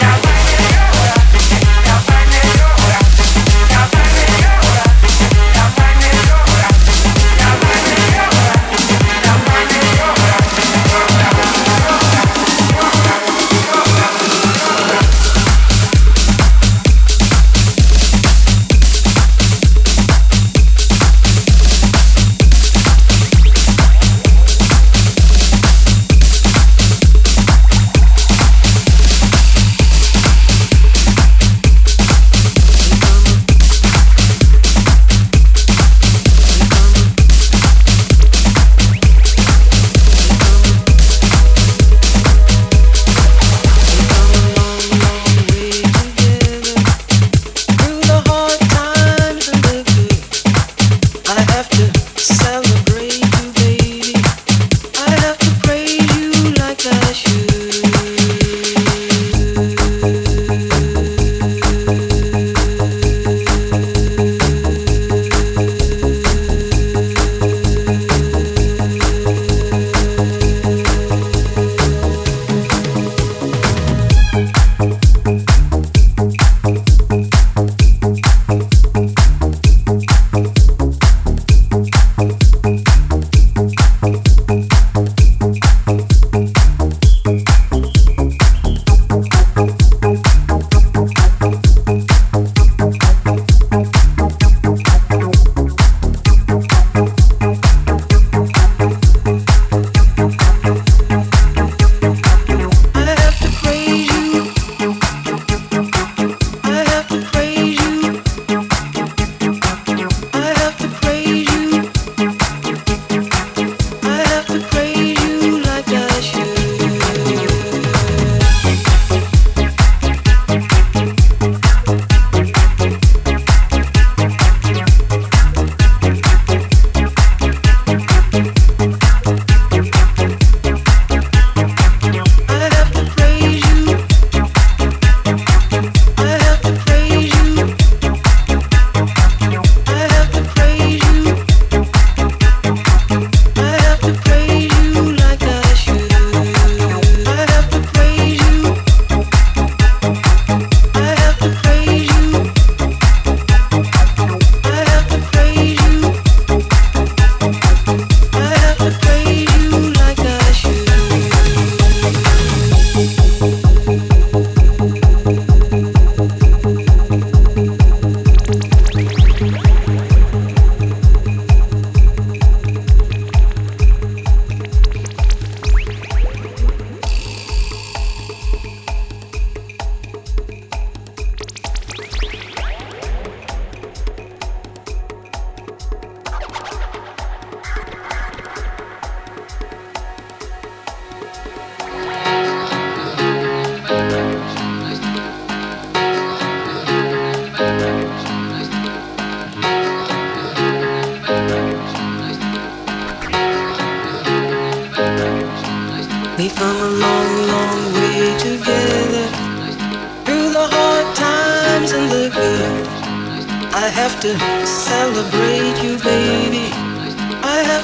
Now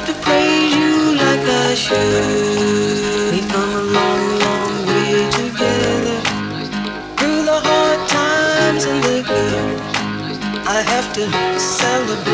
to praise you like I should. We come along the way together through the hard times and the good. I have to celebrate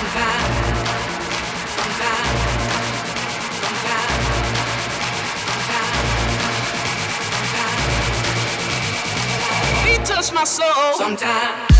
sometimes. touch my soul sometimes.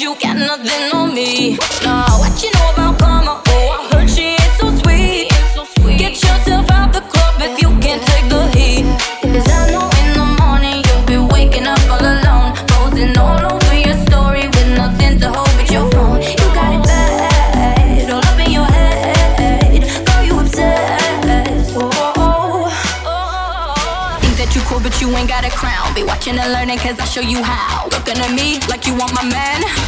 you got nothing on me. Nah, what you know about karma? Oh, I heard she ain't so sweet. Get yourself out the club if you can't take the heat. Cause I know in the morning you'll be waking up all alone, posing all over your story with nothing to hold but your phone. You got it bad, all up in your head. Girl, you obsessed. Oh, oh, oh. oh. Think that you cool, but you ain't got a crown. Be watching and learning, cause I show you how. Looking at me like you want my man.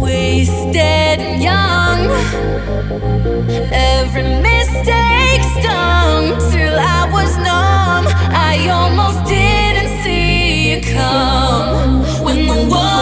wasted and young. Every mistake stung till I was numb. I almost didn't see you come when the world.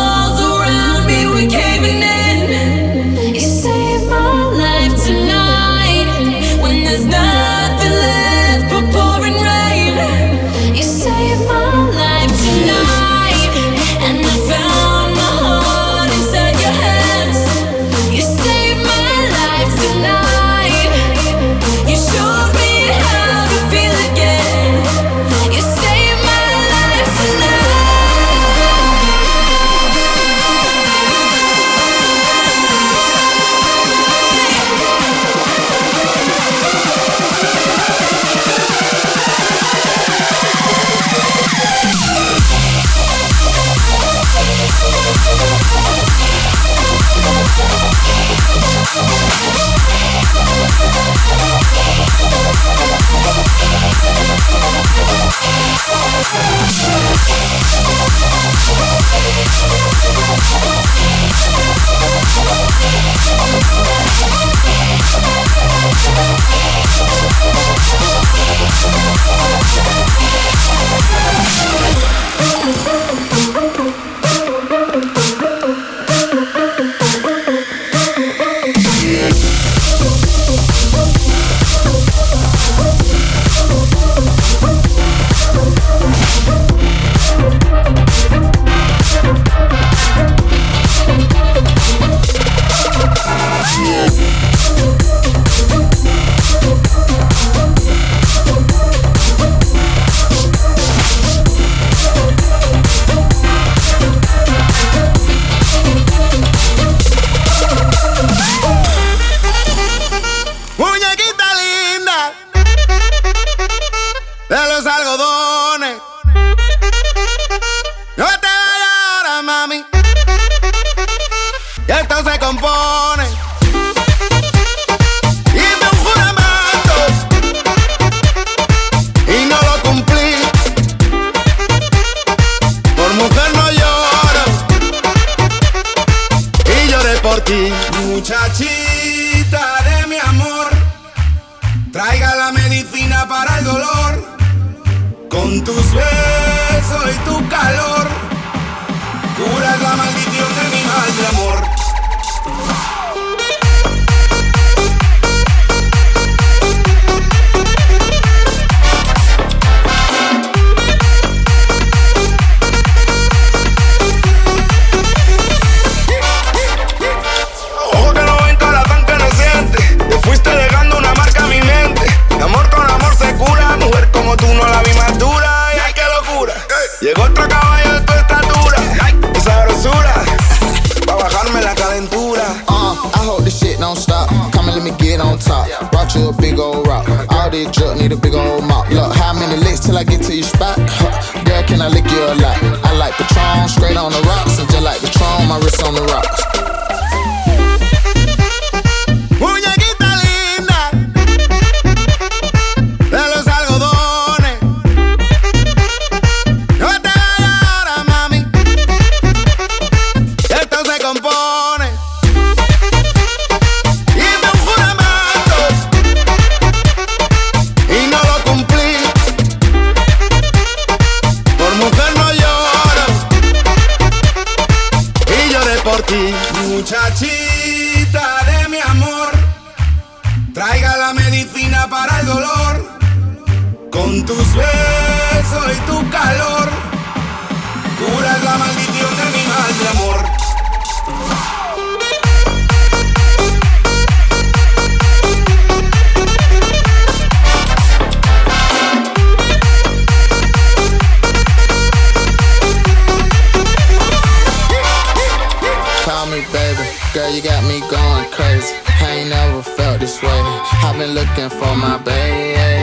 para el dolor. Con tus besos y tu calor, curas la maldición de mi mal de amor. Call me baby, girl you got me going crazy. I ain't never this way. I've been looking for my baby.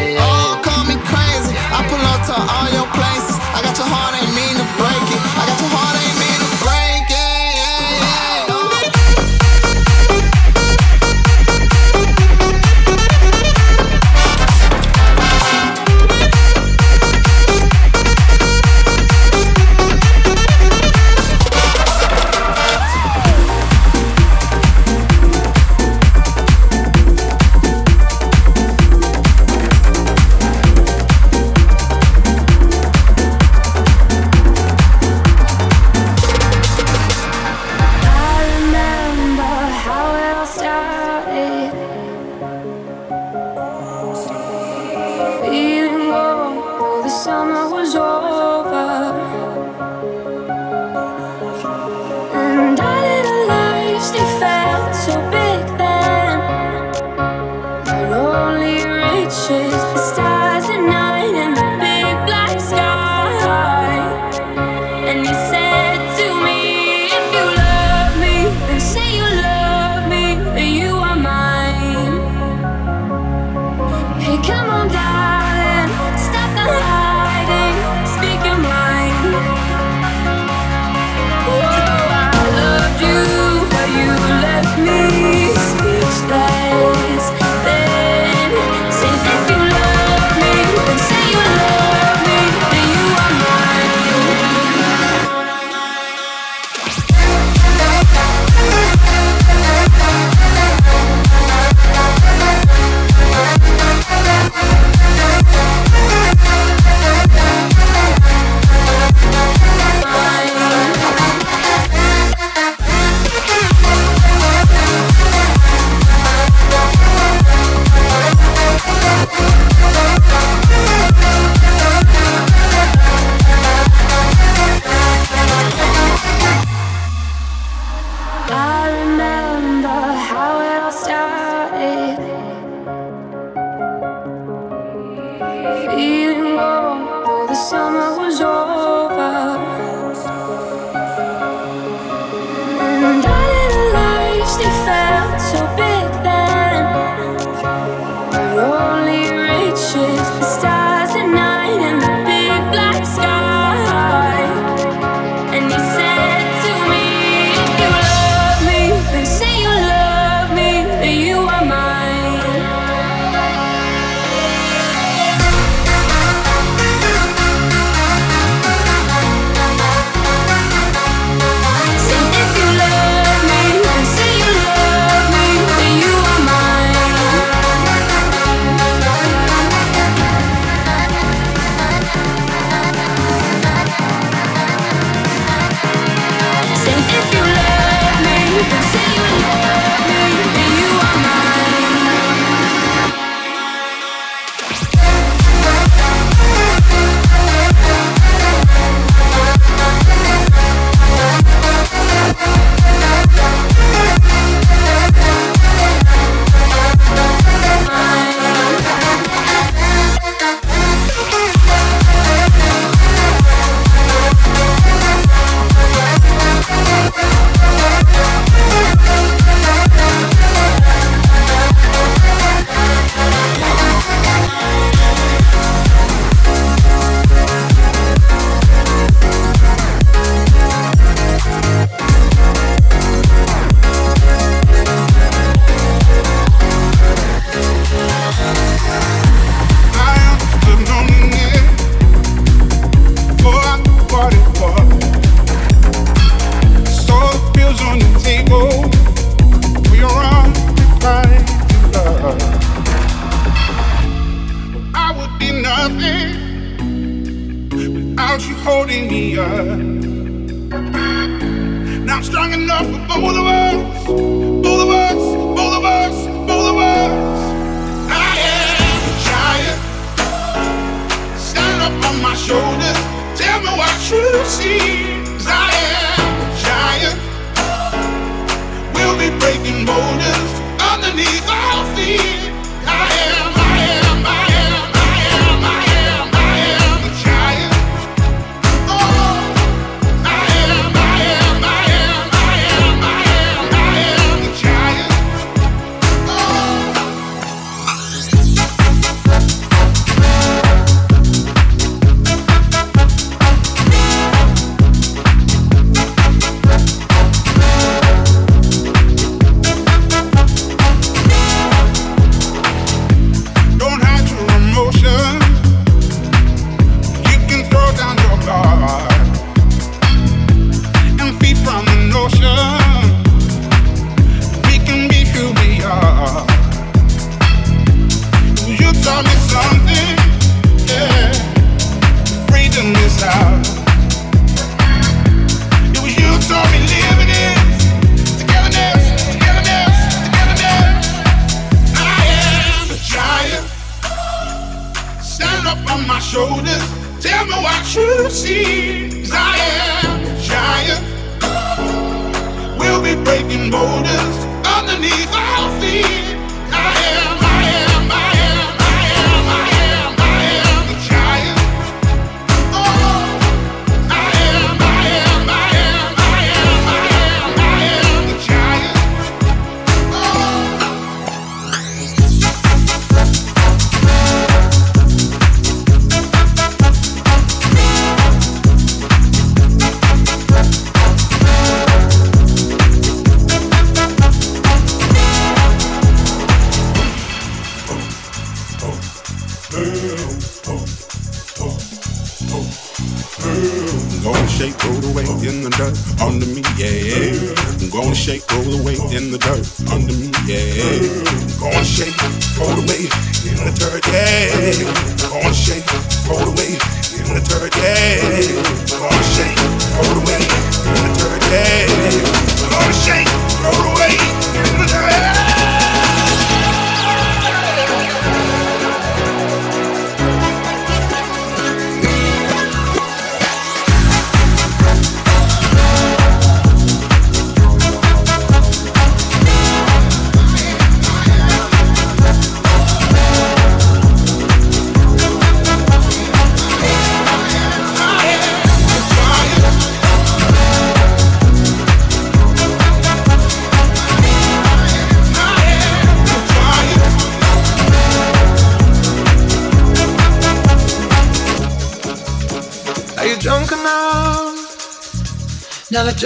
Tell me what you see. Cause I am a giant. We'll be breaking borders underneath our feet. Under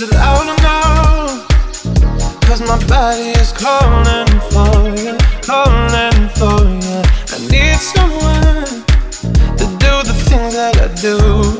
Is loud enough? Cause my body is calling for you, calling for you. I need someone to do the things that I do.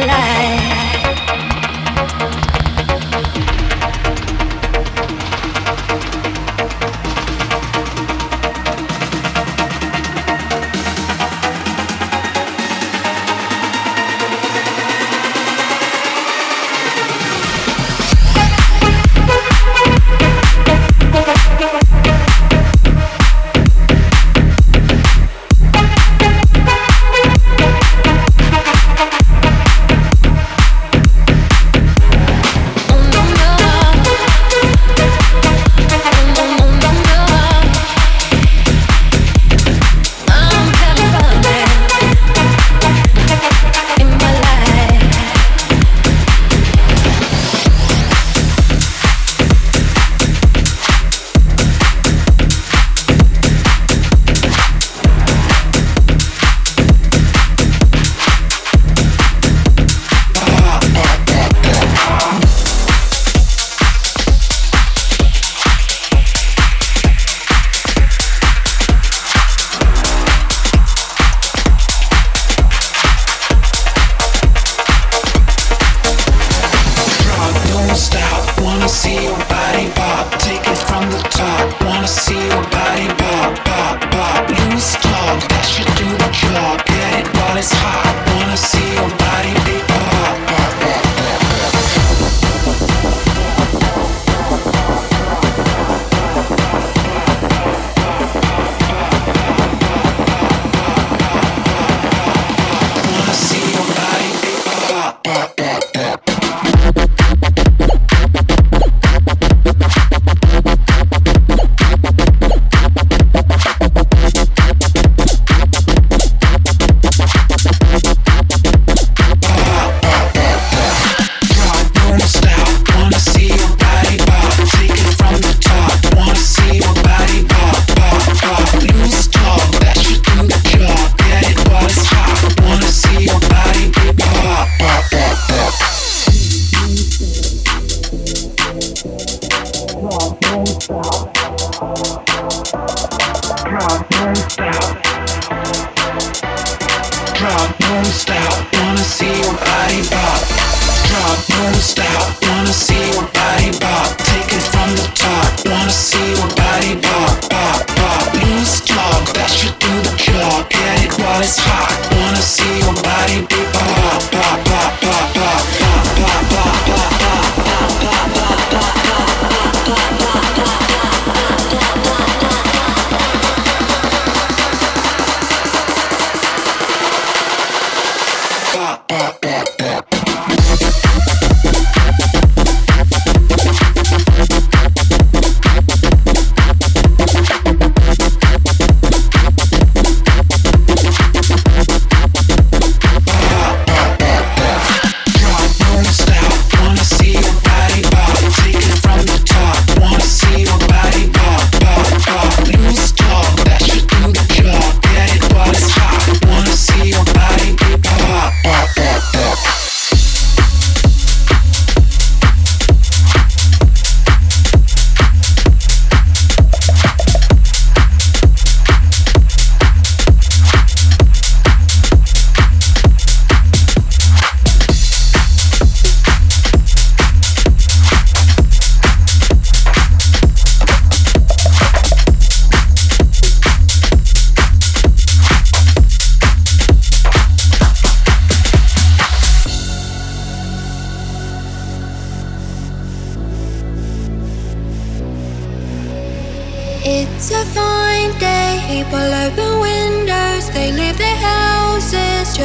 alive.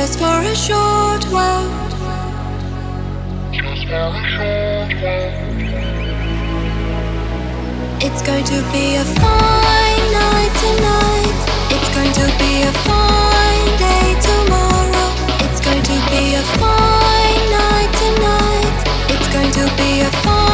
Just for a short while. It's going to be a fine night tonight. It's going to be a fine day tomorrow. It's going to be a fine night tonight. It's going to be a fine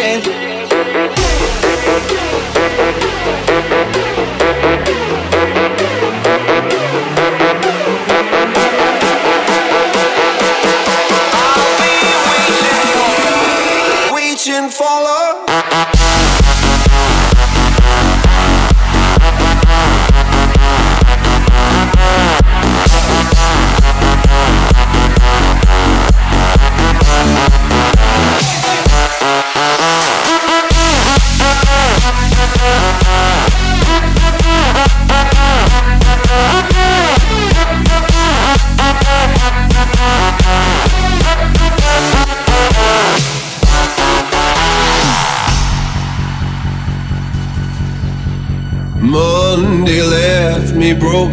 yeah.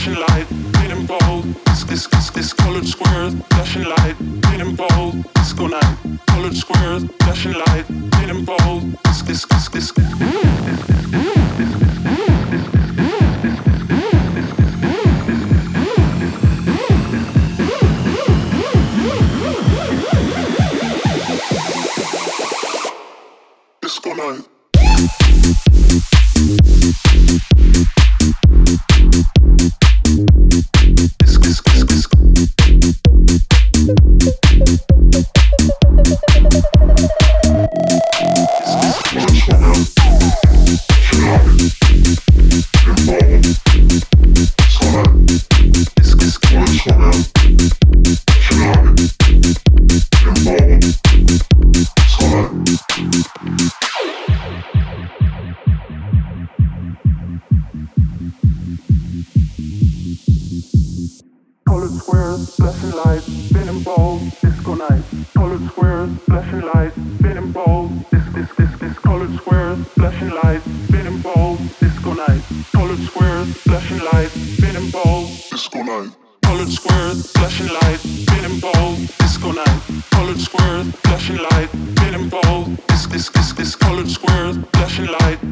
flashing light, painting bold. It's, it's, it's, it's colored squares, flashing light, painting bold. Disco night, colored squares, flashing light, painting bold. It's, it's, it's, it's, it's, it's, Disco night. flashing lights, spinning balls, disco night. Colored squares, flashing lights, spinning and this, this, this, this. Disco night. Colored squares, flashing lights, spinning balls, disco night. Colored squares, flashing lights, spinning balls, disco night. Colored squares, flashing lights, spinning balls, this, this, this. Colored squares, flashing lights.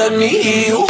Let me hear